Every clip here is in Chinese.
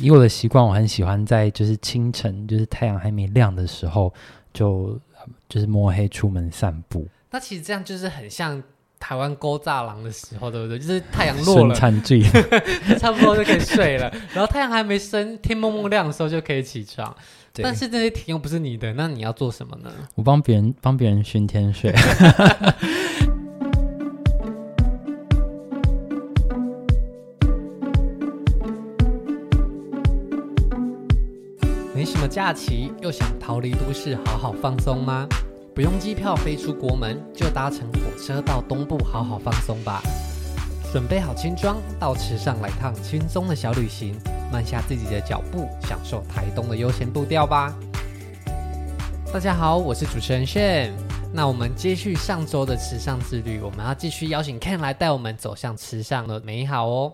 以我的习惯，我很喜欢在就是清晨，就是太阳还没亮的时候，就就是摸黑出门散步。那其实这样就是很像台湾勾栅栏的时候，对不对？就是太阳落了，差不多就可以睡了。然后太阳还没升，天蒙蒙亮的时候就可以起床。但是这些田又不是你的，那你要做什么呢？我帮别人帮别人熏天睡。假期，又想逃离都市，好好放松吗？不用机票飞出国门，就搭乘火车到东部好好放松吧。准备好轻装，到池上来趟轻松的小旅行，慢下自己的脚步，享受台东的悠闲步调吧。大家好，我是主持人炫。那我们接续上周的池上之旅，我们要继续邀请 Ken 来带我们走向池上的美好哦。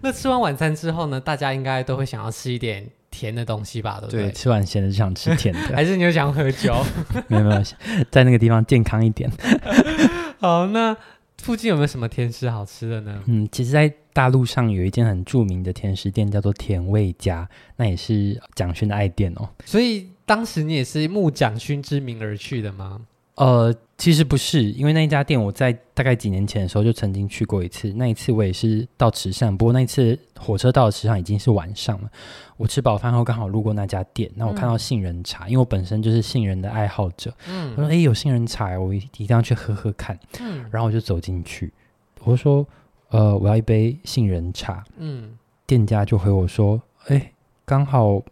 那吃完晚餐之后呢，大家应该都会想要吃一点。甜的东西吧，对不对？对，吃完咸的就想吃甜的，还是你又想喝酒？没有没有，在那个地方健康一点。好，那附近有没有什么甜食好吃的呢？嗯，其实，在大陆上有一间很著名的甜食店，叫做甜味家，那也是蒋勋的爱店哦。所以当时你也是慕蒋勋之名而去的吗？呃，其实不是，因为那一家店我在大概几年前的时候就曾经去过一次。那一次我也是到池上，不过那一次火车到了池上已经是晚上了。我吃饱饭后刚好路过那家店，那我看到杏仁茶，嗯、因为我本身就是杏仁的爱好者。嗯，我说：“哎，有杏仁茶，我一定要去喝喝看。”嗯，然后我就走进去，我就说：“呃，我要一杯杏仁茶。”嗯，店家就回我说：“哎，刚好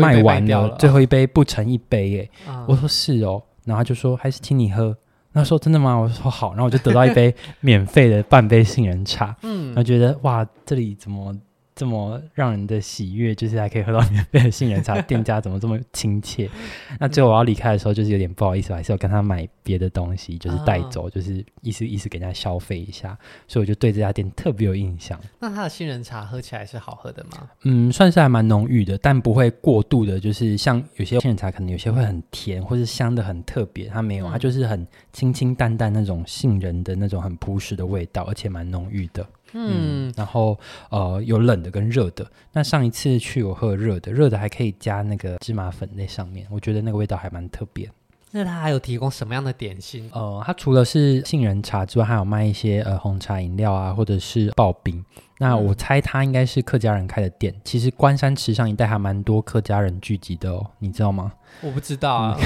卖完了，最后一杯不成一杯。”哎，我说：“是哦。”然后他就说，还是请你喝。那说真的吗？我说好。然后我就得到一杯免费的半杯杏仁茶。嗯，然后觉得哇，这里怎么？这么让人的喜悦，就是还可以喝到免费的杏仁茶，店家怎么这么亲切？那最后我要离开的时候，就是有点不好意思，我还是要跟他买别的东西，就是带走，哦、就是意思意思给人家消费一下。所以我就对这家店特别有印象。那他的杏仁茶喝起来是好喝的吗？嗯，算是还蛮浓郁的，但不会过度的，就是像有些杏仁茶可能有些会很甜，或是香的很特别，它没有，它就是很清清淡淡那种杏仁的那种很朴实的味道，而且蛮浓郁的。嗯，嗯，然后呃，有冷的跟热的。那上一次去我喝热的，热的还可以加那个芝麻粉在上面，我觉得那个味道还蛮特别。那它还有提供什么样的点心？呃，它除了是杏仁茶之外，还有卖一些呃红茶饮料啊，或者是刨冰。那我猜它应该是客家人开的店。其实关山池上一带还蛮多客家人聚集的哦，你知道吗？我不知道啊，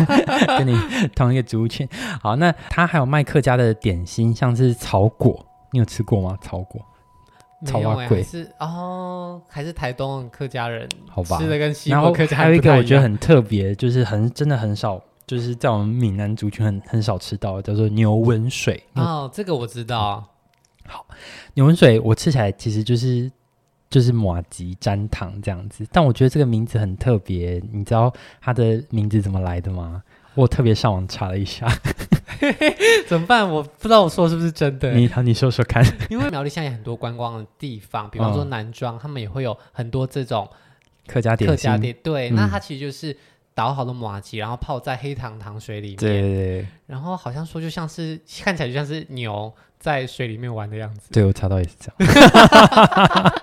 跟你同一个族群。好，那它还有卖客家的点心，像是草果。你有吃过吗？炒果，草蛙粿是哦，还是台东客家人好吧？吃的跟西部客家人还有一个我觉得很特别，就是很真的很少，就是在我们闽南族群很很少吃到，叫做牛文水哦，这个我知道。好，牛文水我吃起来其实就是就是马吉沾糖这样子，但我觉得这个名字很特别，你知道它的名字怎么来的吗？我特别上网查了一下。怎么办？我不知道我说的是不是真的。你好，你说说看。因为苗栗现在有很多观光的地方，比方说南庄，他们也会有很多这种客家店。客家店对，那它其实就是捣好的马吉，然后泡在黑糖糖水里面。对对对。然后好像说就像是看起来就像是牛在水里面玩的样子。对，我查到也是这样。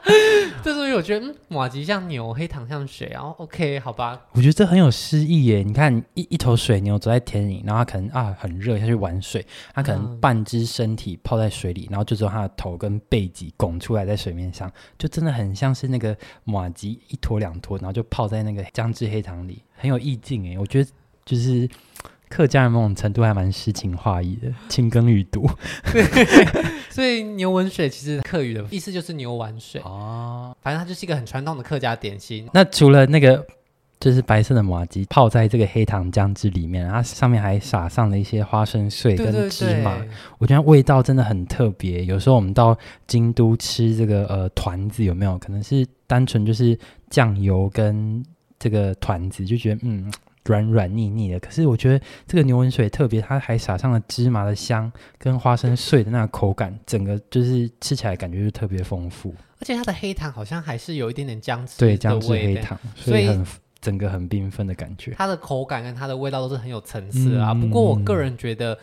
这时候我觉得，嗯，马吉像牛，黑糖像水，然后 OK，好吧。我觉得这很有诗意耶。你看，一一头水牛走在田里，然后它可能啊很热，下去玩水，它可能半只身体泡在水里，然后就只有它的头跟背脊拱出来在水面上，就真的很像是那个马吉一坨两坨，然后就泡在那个姜汁黑糖里，很有意境诶。我觉得就是。客家人某种程度还蛮诗情画意的，青耕雨读。对，所以牛文水其实客语的意思就是牛丸水哦。反正它就是一个很传统的客家点心。那除了那个就是白色的麻糬泡在这个黑糖浆汁里面，它上面还撒上了一些花生碎跟芝麻，对对对，我觉得味道真的很特别。有时候我们到京都吃这个呃团子，有没有可能是单纯就是酱油跟这个团子，就觉得嗯。软软腻腻的，可是我觉得这个牛文水特别，它还撒上了芝麻的香跟花生碎的那个口感，整个就是吃起来感觉就特别丰富。而且它的黑糖好像还是有一点点姜汁，对，姜汁黑糖，所以很整个很缤纷的感觉。它的口感跟它的味道都是很有层次啊。嗯、不过我个人觉得，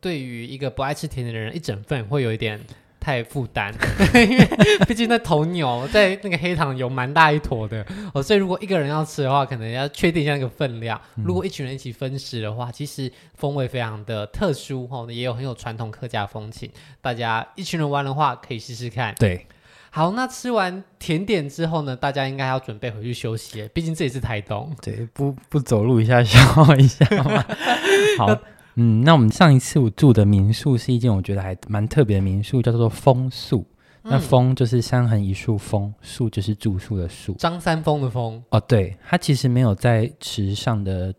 对于一个不爱吃甜点的人，一整份会有一点太负担，因为毕竟那头牛在那个黑糖有蛮大一坨的哦，所以如果一个人要吃的话，可能要确定一下那个分量。嗯、如果一群人一起分食的话，其实风味非常的特殊哦，也有很有传统客家风情。大家一群人玩的话，可以试试看。对，好，那吃完甜点之后呢，大家应该要准备回去休息，毕竟这里是台东。对，不不走路一下消耗一下吗？好。嗯，那我们上一次我住的民宿是一间我觉得还蛮特别的民宿，叫做枫宿。嗯、那枫就是山横一树枫，树就是住宿的宿。张三丰的丰。哦，对，它其实没有在池上的。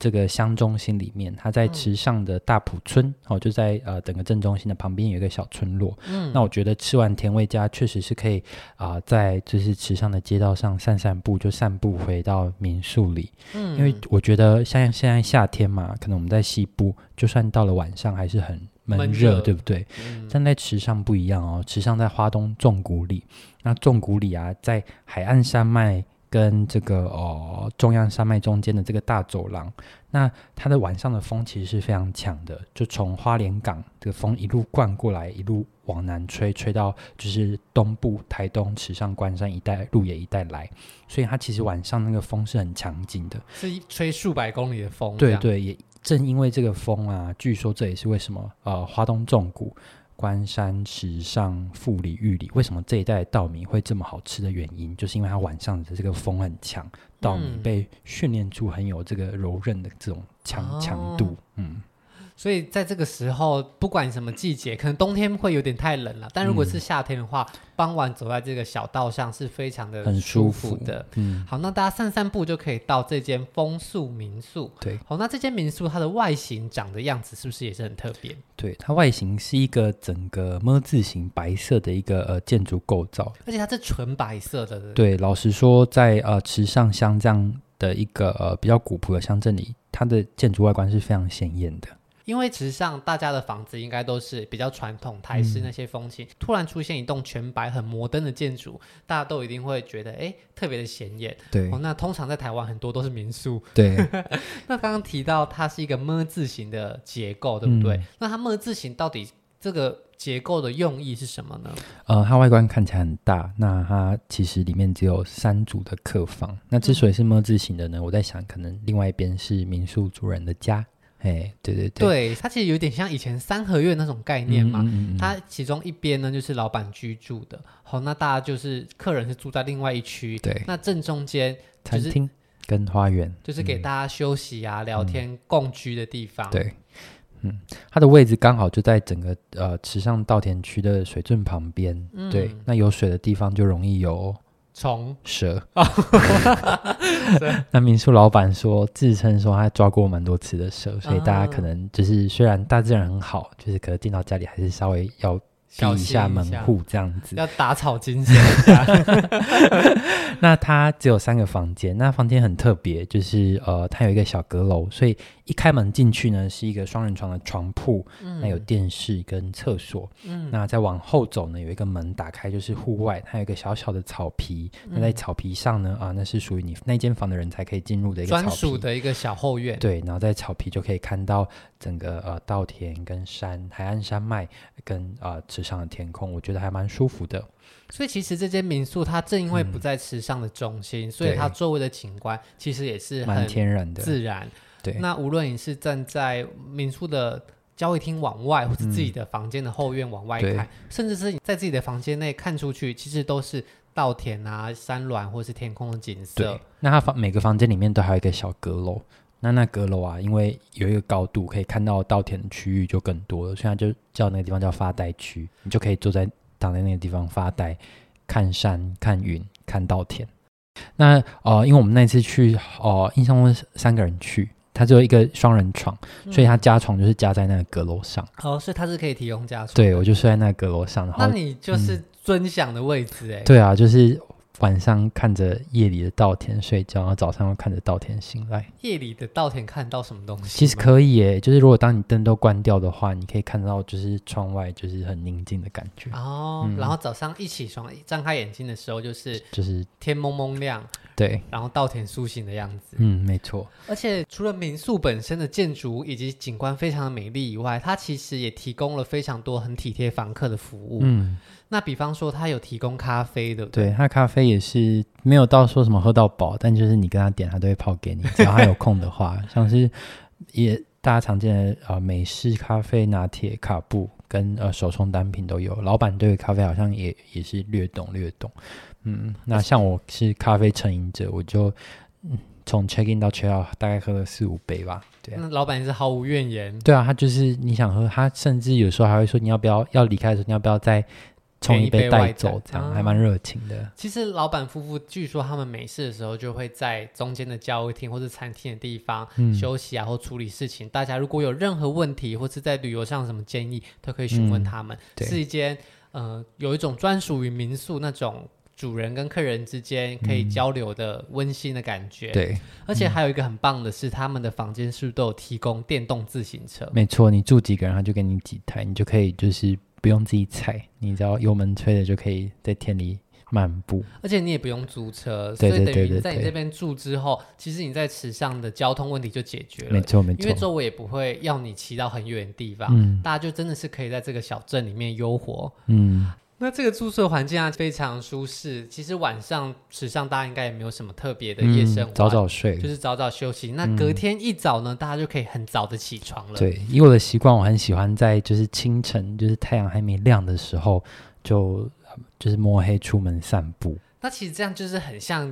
这个乡中心里面，它在池上的大埔村，嗯、哦，就在呃整个镇中心的旁边有一个小村落。嗯，那我觉得吃完甜味家确实是可以啊、呃，在就是池上的街道上散散步，就散步回到民宿里。嗯，因为我觉得像现在夏天嘛，可能我们在西部，就算到了晚上还是很闷热，闷热对不对？嗯、但在池上不一样哦，池上在花东纵谷里，那纵谷里啊，在海岸山脉。跟这个哦中央山脉中间的这个大走廊，那它的晚上的风其实是非常强的，就从花莲港这个风一路灌过来，一路往南吹，吹到就是东部台东池上关山一带、鹿野一带来，所以它其实晚上那个风是很强劲的，是一吹数百公里的风。对对，也正因为这个风啊，据说这也是为什么呃花东纵谷。关山、池上、富里、玉里，为什么这一带的稻米会这么好吃的原因，就是因为它晚上的这个风很强，稻米被训练出很有这个柔韧的这种强强度，嗯。所以在这个时候，不管什么季节，可能冬天会有点太冷了。但如果是夏天的话，嗯、傍晚走在这个小道上是非常的很舒服的。服嗯，好，那大家散散步就可以到这间枫宿民宿。对，好，那这间民宿它的外形长的样子是不是也是很特别？对，它外形是一个整个么字形白色的一个呃建筑构造，而且它是纯白色的。对，老实说，在呃池上乡这样的一个呃比较古朴的乡镇里，它的建筑外观是非常显眼的。因为其实上大家的房子应该都是比较传统台式，那些风情突然出现一栋全白、很摩登的建筑，大家都一定会觉得诶特别的显眼。对哦，那通常在台湾很多都是民宿，对。那刚刚提到它是一个么字形的结构，对不对？那它么字形到底这个结构的用意是什么呢？呃，它外观看起来很大，那它其实里面只有三组的客房。那之所以是么字形的呢？我在想可能另外一边是民宿主人的家。哎，对对对，对，它其实有点像以前三合院那种概念嘛。嗯嗯嗯、它其中一边呢就是老板居住的，好，那大家就是客人是住在另外一区。对，那正中间就是餐厅跟花园，就是给大家休息啊、嗯、聊天、共居的地方。对，嗯，它的位置刚好就在整个呃池上稻田区的水圳旁边。嗯、对，那有水的地方就容易有。虫。蛇，那民宿老板说，自称说他抓过蛮多次的蛇，所以大家可能就是虽然大自然很好，就是可能进到家里还是稍微要闭一下门户这样子，要打草惊蛇。那它只有三个房间，那房间很特别，就是呃，它有一个小阁楼，所以。一开门进去呢，是一个双人床的床铺，嗯、那有电视跟厕所。嗯，那再往后走呢，有一个门打开，就是户外，它有一个小小的草皮。嗯、那在草皮上呢，啊，那是属于你那间房的人才可以进入的一个专属的一个小后院。对，然后在草皮就可以看到整个呃稻田跟山、海岸山脉跟啊池上的天空，我觉得还蛮舒服的。所以其实这间民宿它正因为不在池上的中心，嗯、所以它周围的景观其实也是很蛮天然的自然。对，那无论你是站在民宿的交易厅往外，或是自己的房间的后院往外看，嗯、甚至是你在自己的房间内看出去，其实都是稻田啊、山峦或是天空的景色。那它房每个房间里面都还有一个小阁楼，那那阁楼啊，因为有一个高度，可以看到稻田的区域就更多了，所以它就叫那个地方叫发呆区，你就可以坐在躺在那个地方发呆，看山、看云、看稻田。那呃，因为我们那次去哦、呃，印象中是三个人去。它只有一个双人床，嗯、所以它加床就是加在那个阁楼上。哦，所以它是可以提供加床。对，我就睡在那个阁楼上。然后那你就是尊享的位置哎、嗯。对啊，就是。晚上看着夜里的稻田睡觉，然后早上又看着稻田醒来。夜里的稻田看到什么东西？其实可以耶，就是如果当你灯都关掉的话，你可以看到就是窗外就是很宁静的感觉。哦，嗯、然后早上一起床，张开眼睛的时候就是就是天蒙蒙亮，对，然后稻田苏醒的样子。嗯，没错。而且除了民宿本身的建筑以及景观非常的美丽以外，它其实也提供了非常多很体贴房客的服务。嗯，那比方说它有提供咖啡的，对，它咖啡也是没有到说什么喝到饱，但就是你跟他点，他都会泡给你，只要他有空的话，像是也大家常见的啊、呃、美式咖啡、拿铁、卡布。跟呃手冲单品都有，老板对咖啡好像也也是略懂略懂，嗯，那像我是咖啡成瘾者，我就从 check in 到 check out 大概喝了四五杯吧，对啊，那老板也是毫无怨言，对啊，他就是你想喝，他甚至有时候还会说你要不要要离开的时候你要不要再。冲一杯带走，这样、啊、还蛮热情的。其实老板夫妇据说他们没事的时候就会在中间的交谊厅或者餐厅的地方休息啊，嗯、或处理事情。大家如果有任何问题或是在旅游上什么建议，都可以询问他们。嗯、是一间呃有一种专属于民宿那种主人跟客人之间可以交流的温馨的感觉。对、嗯，而且还有一个很棒的是，他们的房间是不是都有提供电动自行车？没错，你住几个人，他就给你几台，你就可以就是。不用自己踩，你只要油门吹了就可以在田里漫步，而且你也不用租车，所以等于在你这边住之后，其实你在池上的交通问题就解决了。没错没错，因为周围也不会要你骑到很远的地方，嗯，大家就真的是可以在这个小镇里面悠活，嗯。那这个住宿的环境啊，非常舒适。其实晚上池上大家应该也没有什么特别的夜生活，嗯，早早睡，就是早早休息。那隔天一早呢，嗯，大家就可以很早的起床了。对，以我的习惯，我很喜欢在就是清晨，就是太阳还没亮的时候，就就是摸黑出门散步。那其实这样就是很像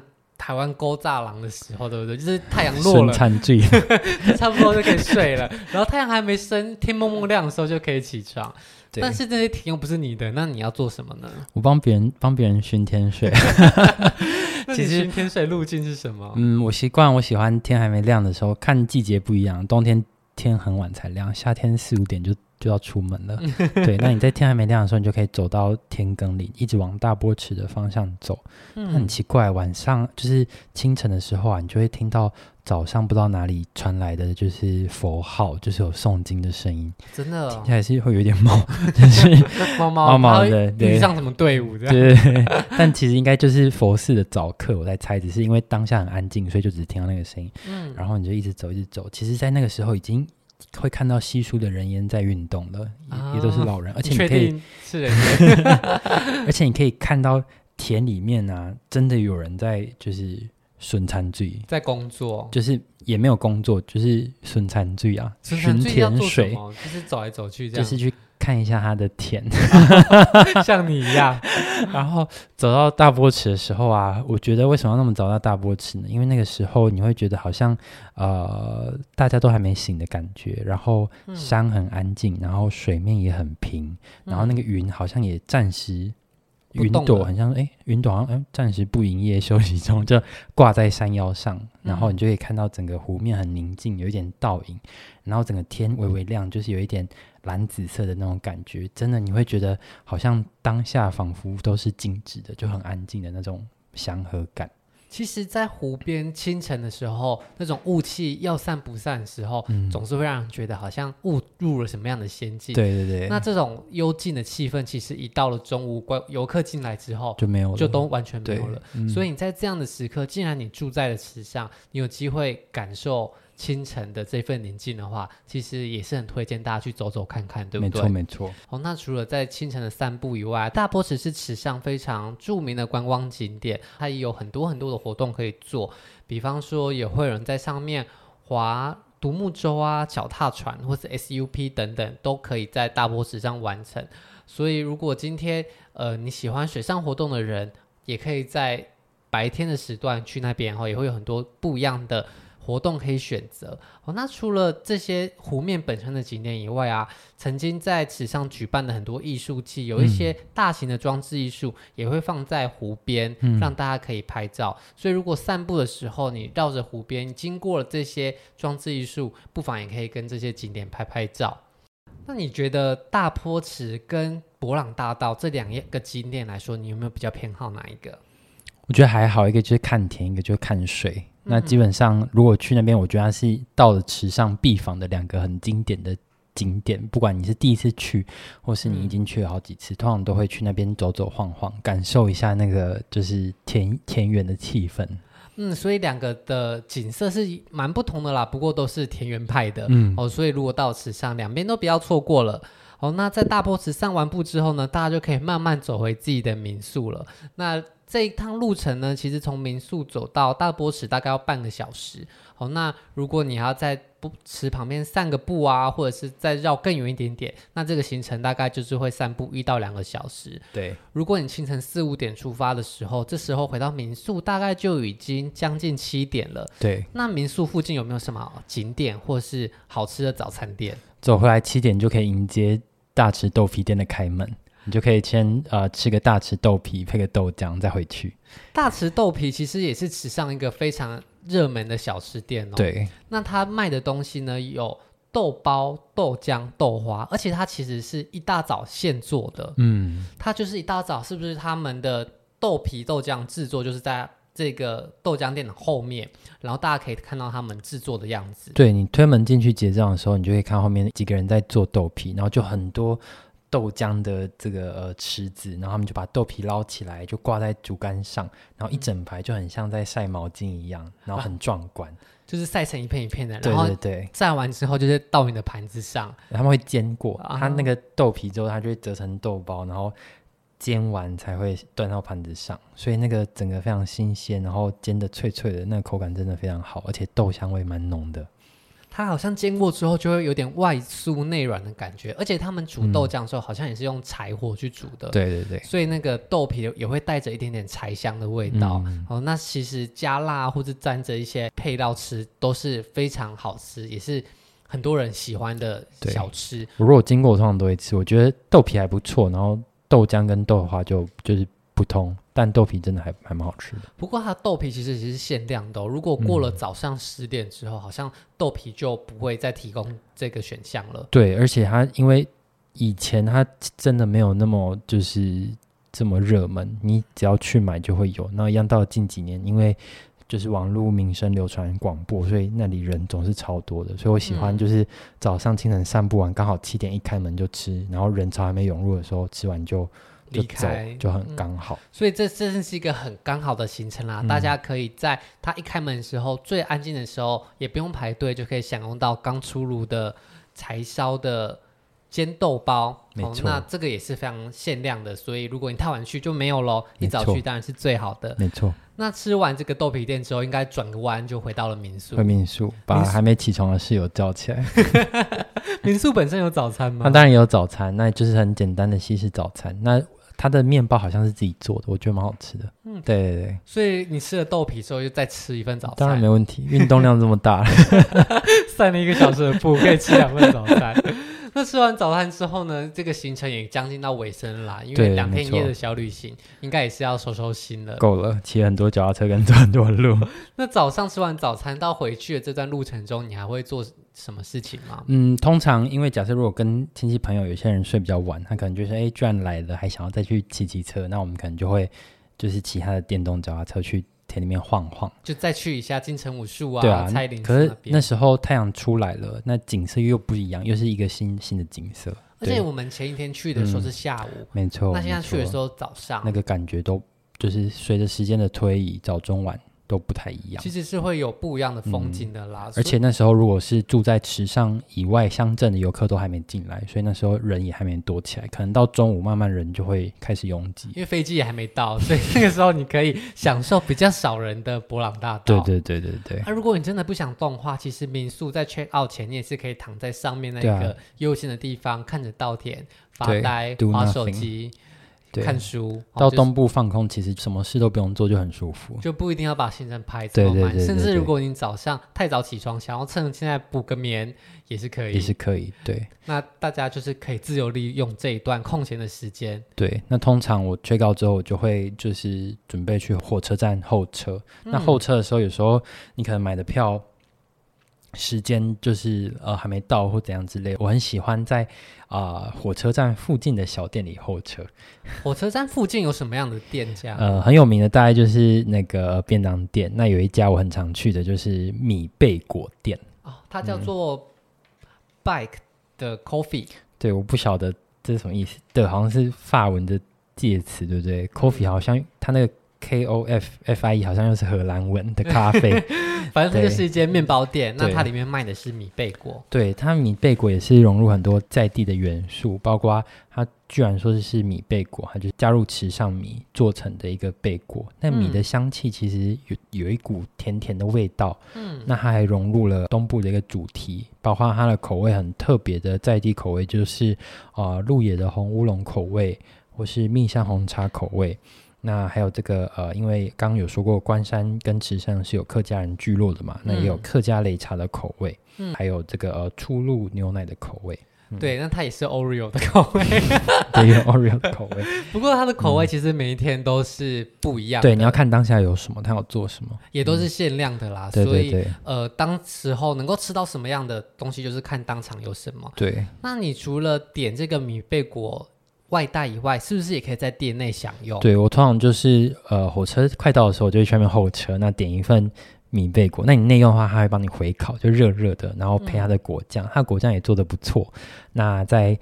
台湾勾栅狼的时候，对不对？就是太阳落了，差不多就可以睡了。然后太阳还没升，天蒙蒙亮的时候就可以起床。但是这些田又不是你的，那你要做什么呢？我帮别人帮别人巡天睡。其实巡天睡路径是什么？嗯，我习惯我喜欢天还没亮的时候，看季节不一样，冬天天很晚才亮，夏天四五点就。就要出门了，对，那你在天还没亮的时候，你就可以走到田埂里，一直往大波池的方向走。嗯，很奇怪，晚上就是清晨的时候啊，你就会听到早上不知道哪里传来的就是佛号，就是有诵经的声音。真的，听起来是会有点毛，就是毛毛毛的，对，上什么队伍这样。对，对，对，但其实应该就是佛寺的早课，我在猜，只是因为当下很安静，所以就只听到那个声音。嗯，然后你就一直走，一直走。其实，在那个时候已经。会看到稀疏的人烟在运动了，也，也都是老人，而且你可以是人烟，而且你可以看到田里面啊，真的有人在就是损餐罪，在工作，就是也没有工作，就是损餐罪啊，巡田水，就是走来走去，就是去。看一下他的田，像你一样。然后走到大波池的时候啊，我觉得为什么要那么早到大波池呢？因为那个时候你会觉得好像呃大家都还没醒的感觉，然后山很安静，然后水面也很平，然后那个云好像也暂时。云朵很像，哎，云朵好像，哎，暂时不营业休息中，就挂在山腰上，然后你就可以看到整个湖面很宁静，有一点倒影，然后整个天微微亮，就是有一点蓝紫色的那种感觉，真的你会觉得好像当下仿佛都是静止的，就很安静的那种祥和感。其实，在湖边清晨的时候，那种雾气要散不散的时候，嗯，总是会让人觉得好像误入了什么样的仙境。对对对。那这种幽静的气氛，其实一到了中午，观游客进来之后就没有了，就都完全没有了。嗯，所以你在这样的时刻，既然你住在了池上，你有机会感受。清晨的这份宁静的话，其实也是很推荐大家去走走看看，对不对？没错，没错。哦，那除了在清晨的散步以外，大波池是池上非常著名的观光景点，它也有很多很多的活动可以做。比方说，也会有人在上面划独木舟啊、脚踏船或是 SUP 等等，都可以在大波池上完成。所以，如果今天呃你喜欢水上活动的人，也可以在白天的时段去那边，然后也会有很多不一样的。活动可以选择哦。那除了这些湖面本身的景点以外啊，曾经在此上举办的很多艺术季，有一些大型的装置艺术也会放在湖边，嗯、让大家可以拍照。所以如果散步的时候你绕着湖边经过了这些装置艺术，不妨也可以跟这些景点拍拍照。那你觉得大坡池跟博朗大道这两个景点来说，你有没有比较偏好哪一个？我觉得还好，一个就是看田，一个就是看水。那基本上，如果去那边，我觉得它是到了池上必访的两个很经典的景点，不管你是第一次去，或是你已经去了好几次，嗯、通常都会去那边走走晃晃，感受一下那个就是田田园的气氛。嗯，所以两个的景色是蛮不同的啦，不过都是田园派的。嗯，哦，所以如果到池上，两边都不要错过了。哦，那在大波池散完步之后呢，大家就可以慢慢走回自己的民宿了。那这一趟路程呢，其实从民宿走到大波池大概要半个小时。好，那如果你要在池旁边散个步啊，或者是再绕更远一点点，那这个行程大概就是会散步一到两个小时。对，如果你清晨四五点出发的时候，这时候回到民宿大概就已经将近七点了。对，那民宿附近有没有什么景点或是好吃的早餐店？走回来七点就可以迎接大池豆皮店的开门。你就可以先呃吃个大池豆皮，配个豆浆再回去。大池豆皮其实也是池上一个非常热门的小吃店哦。对，那他卖的东西呢，有豆包、豆浆、豆花，而且它其实是一大早现做的。嗯，它就是一大早，是不是他们的豆皮豆浆制作就是在这个豆浆店的后面，然后大家可以看到他们制作的样子。对，你推门进去结账的时候，你就可以看后面几个人在做豆皮，然后就很多。豆浆的这个呃池子，然后他们就把豆皮捞起来，就挂在竹竿上，然后一整排就很像在晒毛巾一样，然后很壮观，就是晒成一片一片的。对对对，晒完之后就是倒你的盘子上，他们会煎过，它那个豆皮之后，它就会折成豆包，然后煎完才会端到盘子上，所以那个整个非常新鲜，然后煎的脆脆的，那个口感真的非常好，而且豆香味蛮浓的。它好像煎过之后就会有点外酥内软的感觉，而且他们煮豆浆的时候好像也是用柴火去煮的。对对对，所以那个豆皮也会带着一点点柴香的味道。嗯、哦，那其实加辣或者沾着一些配料吃都是非常好吃，也是很多人喜欢的小吃。我如果经过，我通常都会吃。我觉得豆皮还不错，然后豆浆跟豆花就就是不通。但豆皮真的还还蛮好吃的。不过它豆皮其实也是限量的哦，如果过了早上十点之后，嗯，好像豆皮就不会再提供这个选项了。对，而且它因为以前它真的没有那么就是这么热门，你只要去买就会有。那一样到了近几年，因为就是网络名声流传广播，所以那里人总是超多的。所以我喜欢就是早上清晨散步完，刚好七点一开门就吃，然后人潮还没涌入的时候吃完就。离开就很刚好，嗯，所以这真的是一个很刚好的行程啦，嗯。大家可以在它一开门的时候，最安静的时候，也不用排队，就可以享用到刚出炉的柴烧的煎豆包。没错，哦，那这个也是非常限量的，所以如果你太晚去就没有喽。一早去当然是最好的。没错。那吃完这个豆皮店之后，应该转个弯就回到了民宿。回民宿，把还没起床的室友叫起来。民宿本身有早餐吗？那当然有早餐，那就是很简单的西式早餐。那它的面包好像是自己做的，我觉得蛮好吃的。嗯，对对对。所以你吃了豆皮之后，又再吃一份早餐，当然没问题。运动量这么大，散了一个小时的步，可以吃两份早餐。那吃完早餐之后呢？这个行程也将近到尾声啦，因为两天一夜的小旅行，应该也是要收收心了。够了，骑很多脚踏车跟走很多路。那早上吃完早餐到回去的这段路程中，你还会做什么事情吗？嗯，通常因为假设如果跟亲戚朋友有些人睡比较晚，他可能就是哎，居然来了，还想要再去骑骑车，那我们可能就会就是骑他的电动脚踏车去。田里面晃晃，就再去一下金城武术啊，对啊，蔡林。可是那时候太阳出来了，那景色又不一样，又是一个新新的景色。而且我们前一天去的时候是下午，嗯、没错。那现在去的时候早上，那个感觉都就是随着时间的推移，早中晚。都不太一样，其实是会有不一样的风景的啦。嗯、而且那时候如果是住在池上以外乡镇的游客都还没进来，所以那时候人也还没多起来。可能到中午慢慢人就会开始拥挤，因为飞机也还没到，所以那个时候你可以享受比较少人的博朗大道。对对对对对。那、啊、如果你真的不想动的话，其实民宿在 check out 前，你也是可以躺在上面那个悠闲的地方，啊、看着稻田发呆、玩手机。看书到东部放空，其实什么事都不用做就很舒服，就不一定要把行程排这么满。对对对对对，甚至如果你早上太早起床，想要趁现在补个眠也是可以，也是可以。对，那大家就是可以自由利用这一段空闲的时间。对，那通常我 check out 之后，我就会就是准备去火车站候车。嗯。那候车的时候，有时候你可能买的票。时间就是呃还没到或怎样之类，我很喜欢在啊、呃、火车站附近的小店里候车。火车站附近有什么样的店家？呃，很有名的大概就是那个便当店。那有一家我很常去的，就是米贝果店。哦，它叫做 Bike 的 coffee。对，我不晓得这是什么意思。对，好像是法文的介词，对不对、嗯、？coffee 好像它那个。K O F F I E 好像又是荷兰文的咖啡，反正这就是一间面包店。那它里面卖的是米贝果，对，它米贝果也是融入很多在地的元素，包括它居然说是是米贝果，它就是加入池上米做成的一个贝果。那米的香气其实有有一股甜甜的味道，嗯，那它还融入了东部的一个主题，包括它的口味很特别的在地口味，就是啊、呃、鹿野的红乌龙口味，或是蜜香红茶口味。那还有这个呃，因为刚刚有说过，关山跟池上是有客家人聚落的嘛，嗯、那也有客家擂茶的口味，嗯，还有这个呃初露牛奶的口味，嗯、对，那它也是 Oreo 的口味，对，有 Oreo 的口味。不过它的口味其实每一天都是不一样的，对，你要看当下有什么，它要做什么，也都是限量的啦。嗯、所以对对对呃，当时候能够吃到什么样的东西，就是看当场有什么。对，那你除了点这个米贝果。外带以外，是不是也可以在店内享用？对，我通常就是呃，火车快到的时候，我就会去外面候车，那点一份米贝果。那你内用的话，它会帮你回烤，就热热的，然后配它的果酱，嗯、它的果酱也做的不错。那再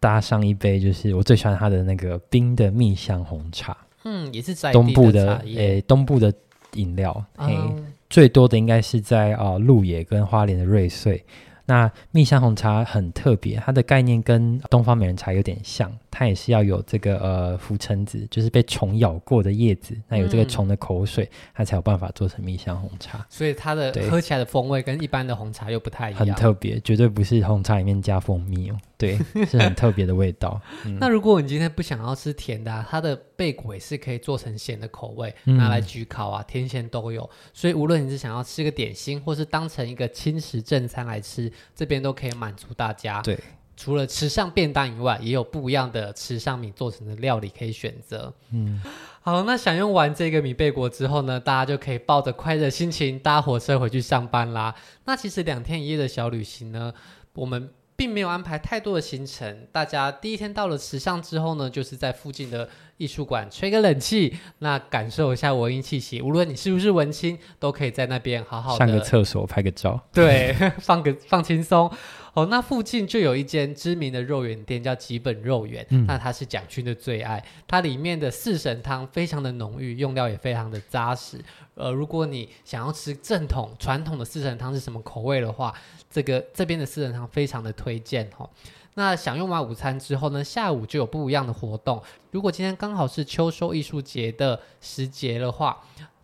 搭上一杯，就是我最喜欢它的那个冰的蜜香红茶。嗯，也是在东部的诶，东部的饮料。嗯、嘿，最多的应该是在啊、呃、鹿野跟花莲的瑞穗。那蜜香红茶很特别，它的概念跟东方美人茶有点像，它也是要有这个呃浮尘子，就是被虫咬过的叶子，那有这个虫的口水，嗯、它才有办法做成蜜香红茶。所以它的喝起来的风味跟一般的红茶又不太一样，很特别，绝对不是红茶里面加蜂蜜哦。对，是很特别的味道。嗯、那如果你今天不想要吃甜的、啊，它的贝果也是可以做成咸的口味，拿来焗烤啊，甜咸都有。所以无论你是想要吃个点心，或是当成一个轻食正餐来吃，这边都可以满足大家。对，除了池上便当以外，也有不一样的池上米做成的料理可以选择。嗯，好，那享用完这个米贝果之后呢，大家就可以抱着快乐心情搭火车回去上班啦。那其实两天一夜的小旅行呢，我们。并没有安排太多的行程，大家第一天到了池上之后呢，就是在附近的艺术馆吹个冷气，那感受一下文艺气息。无论你是不是文青，都可以在那边好好的上个厕所拍个照，对，放个放轻松。哦，那附近就有一间知名的肉圆店，叫吉本肉圆。嗯，那它是蒋勋的最爱，它里面的四神汤非常的浓郁，用料也非常的扎实。呃，如果你想要吃正统传统的四神汤是什么口味的话，这个这边的四神汤非常的推荐哦。那享用完午餐之后呢，下午就有不一样的活动。如果今天刚好是秋收艺术节的时节的话，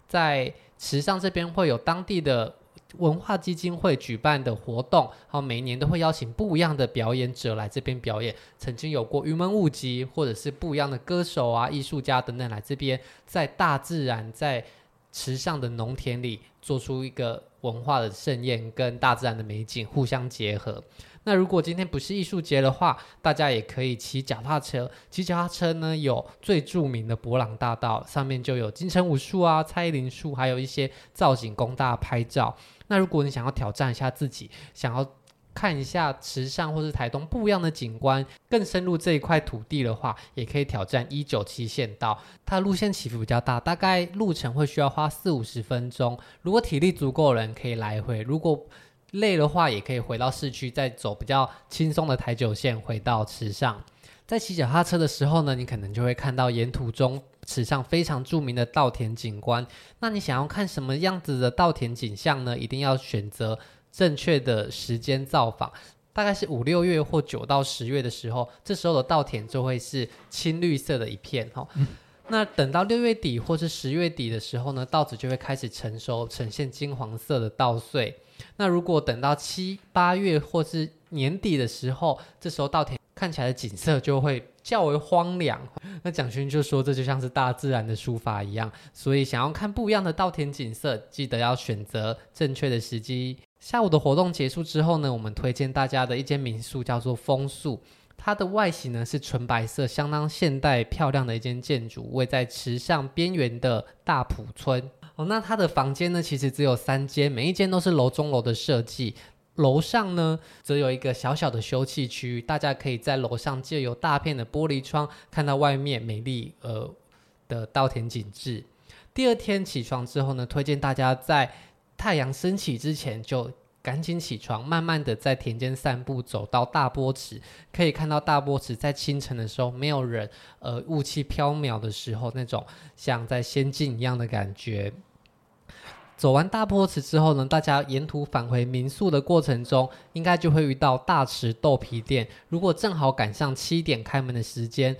在池上这边会有当地的。文化基金会举办的活动，好，每年都会邀请不一样的表演者来这边表演。曾经有过云门舞集，或者是不一样的歌手啊、艺术家等等来这边，在大自然、在池上的农田里，做出一个文化的盛宴，跟大自然的美景互相结合。那如果今天不是艺术节的话，大家也可以骑脚踏车。骑脚踏车呢，有最著名的博朗大道，上面就有金城武树啊、蔡依林树，还有一些造景供大家拍照。那如果你想要挑战一下自己，想要看一下池上或是台东不一样的景观，更深入这一块土地的话，也可以挑战一九七县道。它的路线起伏比较大，大概路程会需要花四五十分钟。如果体力足够的人可以来回，如果累的话，也可以回到市区，再走比较轻松的台九线回到池上。在骑脚踏车的时候呢，你可能就会看到沿途中池上非常著名的稻田景观。那你想要看什么样子的稻田景象呢？一定要选择正确的时间造访，大概是五六月或九到十月的时候，这时候的稻田就会是青绿色的一片哈。那等到六月底或是十月底的时候呢，稻子就会开始成熟，呈现金黄色的稻穗。那如果等到七八月或是年底的时候，这时候稻田看起来的景色就会较为荒凉。那蒋勋就说，这就像是大自然的书法一样。所以想要看不一样的稻田景色，记得要选择正确的时机。下午的活动结束之后呢，我们推荐大家的一间民宿叫做枫树。它的外形呢是纯白色，相当现代漂亮的一间建筑，位在池上边缘的大埔村。哦，那它的房间呢其实只有三间，每一间都是楼中楼的设计。楼上呢则有一个小小的休憩区域，大家可以在楼上借由大片的玻璃窗看到外面美丽呃的稻田景致。第二天起床之后呢，推荐大家在太阳升起之前就赶紧起床，慢慢的在田间散步，走到大波池，可以看到大波池在清晨的时候没有人，呃，雾气飘渺的时候，那种像在仙境一样的感觉。走完大波池之后呢，大家沿途返回民宿的过程中，应该就会遇到大池豆皮店。如果正好赶上七点开门的时间，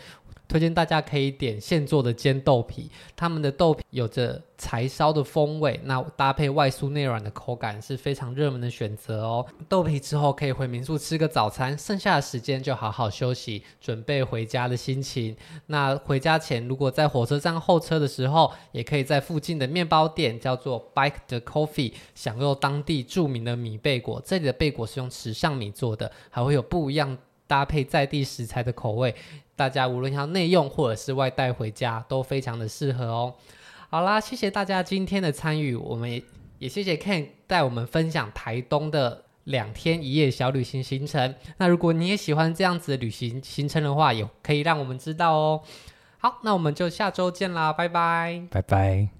推荐大家可以点现做的煎豆皮，他们的豆皮有着柴烧的风味，那搭配外酥内软的口感是非常热门的选择哦。豆皮之后可以回民宿吃个早餐，剩下的时间就好好休息，准备回家的心情。那回家前，如果在火车站候车的时候，也可以在附近的面包店叫做 Bike the Coffee 享用当地著名的米贝果。这里的贝果是用池上米做的，还会有不一样搭配在地食材的口味。大家无论要内用或者是外带回家，都非常的适合哦。好啦，谢谢大家今天的参与，我们也也谢谢 Ken 带我们分享台东的两天一夜小旅行行程。那如果你也喜欢这样子的旅行行程的话，也可以让我们知道哦。好，那我们就下周见啦，拜拜，拜拜。